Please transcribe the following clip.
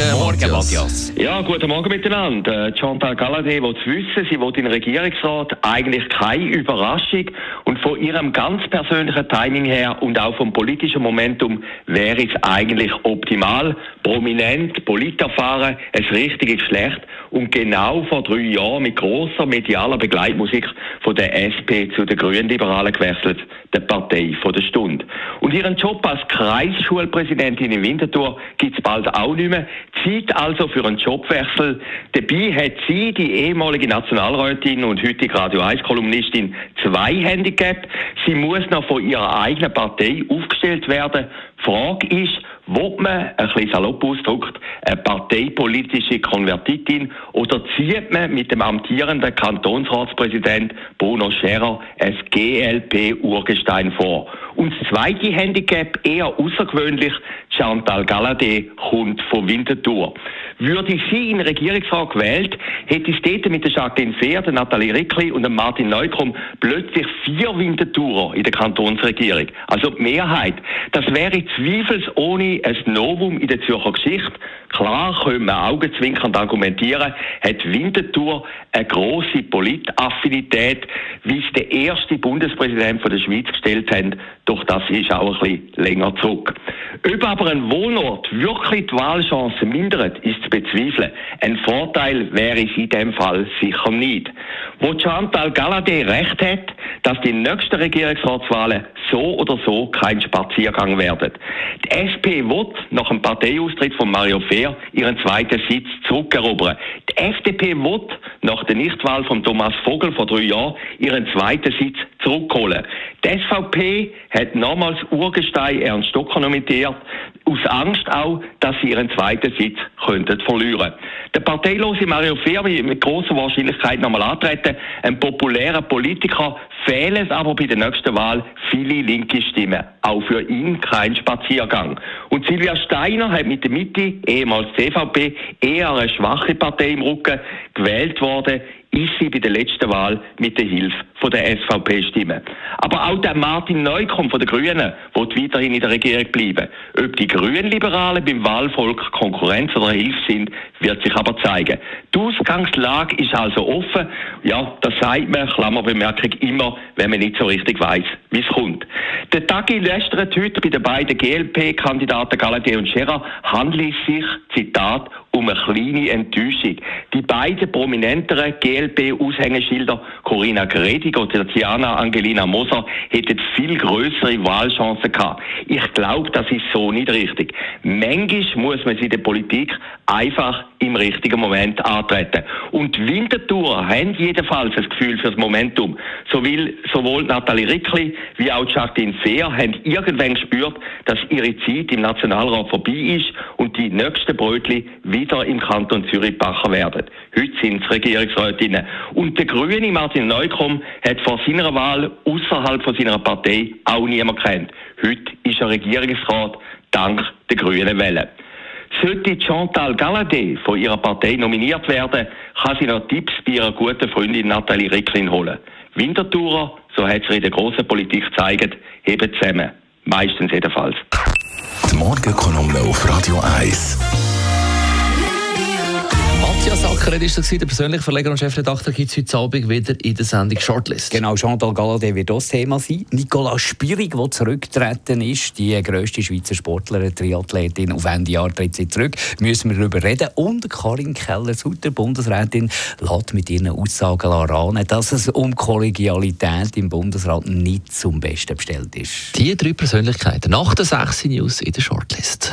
Morgen, Morgen, Matthias. Ja, guten Morgen miteinander. Äh, Chantal Galladay will wissen, sie will in den Regierungsrat eigentlich keine Überraschung und von ihrem ganz persönlichen Timing her und auch vom politischen Momentum wäre es eigentlich optimal, prominent, politerfahren, ein richtiges Geschlecht und genau vor drei Jahren mit großer medialer Begleitmusik von der SP zu den Grünen Liberalen gewechselt, der Partei von der Stunde. Und ihren Job als Kreisschulpräsidentin in Winterthur gibt es bald auch nicht mehr. Zeit also für einen Jobwechsel. Dabei hat sie, die ehemalige Nationalrätin und heutige Radio 1-Kolumnistin, zwei Handicap. Sie muss noch von ihrer eigenen Partei aufgestellt werden. Frage ist, Wollt man, ein bisschen salopp ausgedrückt, eine parteipolitische Konvertitin oder zieht man mit dem amtierenden Kantonsratspräsident Bruno Scherer ein GLP-Urgestein vor? Und das zweite Handicap, eher außergewöhnlich, Chantal Galladay kommt von Winterthur. Würde sie in den Regierungsrat gewählt, hätte es dort mit der Jacqueline Fehr, der Nathalie Rickli und dem Martin Neukomm plötzlich vier Winterthurer in der Kantonsregierung. Also die Mehrheit. Das wäre zweifelsohne ein Novum in der Zürcher Geschichte. Klar können wir augenzwinkernd argumentieren, hat Winterthur eine grosse Politaffinität, wie es der erste Bundespräsident von der Schweiz gestellt hat. Doch das ist auch ein bisschen länger zurück. Ob aber ein Wohnort wirklich die Wahlchancen mindert, ist zu bezweifeln. Ein Vorteil wäre es in dem Fall sicher nicht. Wo Chantal Galladay recht hat, dass die nächsten Regierungsratswahlen so oder so kein Spaziergang werden. Die SP wird nach dem Parteiaustritt von Mario Fehr ihren zweiten Sitz zurückerobern. Die FDP wird nach der Nichtwahl von Thomas Vogel vor drei Jahren ihren zweiten Sitz zurückholen. Die SVP hat nochmals Urgestein Ernst Stocker nominiert, aus Angst auch, dass sie ihren zweiten Sitz könnten verlieren. Der parteilose Mario Fehr wird mit großer Wahrscheinlichkeit nochmal antreten. Ein populärer Politiker fehlen es aber bei der nächsten Wahl viele linke Stimmen. Auch für ihn kein Spaziergang. Und Silvia Steiner hat mit der Mitte, ehemals CVP, eher eine schwache Partei im Rücken gewählt worden ist sie bei der letzten Wahl mit der Hilfe von der SVP stimmen. Aber auch der Martin Neukomm von den Grünen wird weiterhin in der Regierung bleiben. Ob die Grünliberalen beim Wahlvolk Konkurrenz oder Hilfe sind, wird sich aber zeigen. Die Ausgangslage ist also offen. Ja, das sagt man, Klammerbemerkung, immer, wenn man nicht so richtig weiß, wie es kommt. Der Tagi lästert heute bei den beiden GLP-Kandidaten Galladay und Scherer handelt sich, Zitat, um eine kleine Enttäuschung. Die beiden prominenteren GLP-Aushängeschilder, Corinna Gredig und Tatjana Angelina Moser, hätten viel größere Wahlchancen gehabt. Ich glaube, das ist so nicht richtig. Manchmal muss man in der Politik einfach im richtigen Moment antreten. Und Winterthur haben jedenfalls das Gefühl für das Momentum. Sowohl, sowohl Nathalie Rickli wie auch Jacqueline Fehr haben irgendwann gespürt, dass ihre Zeit im Nationalrat vorbei ist und die nächsten Brötli wieder im Kanton Zürich bacher werden. Heute sind es Regierungsrätinnen. Und der Grüne Martin Neukomm hat vor seiner Wahl außerhalb von seiner Partei auch niemand kennt. Heute ist er Regierungsrat dank der Grünen Welle. Sollte Chantal Galladay von ihrer Partei nominiert werden, kann sie noch Tipps bei ihrer guten Freundin Nathalie Ricklin holen. Winterthurer, so hat sie in der grossen Politik gezeigt, heben zusammen. Meistens jedenfalls. Die Morgenkolumne auf Radio 1. Matthias Ackeret ist das der persönliche Verleger und Chefredakteur gibt es heute Abend wieder in der Sendung Shortlist. Genau, Chantal Galladay wird das Thema sein. Nicola Spürig, die zurückgetreten ist, die grösste Schweizer Sportlerin, Triathletin, auf Ende Jahr tritt sie zurück, müssen wir darüber reden. Und Karin Keller-Sutter, Bundesrätin, lässt mit ihren Aussagen erahnen, dass es um Kollegialität im Bundesrat nicht zum Besten bestellt ist. Die drei Persönlichkeiten nach der 6 News in der Shortlist.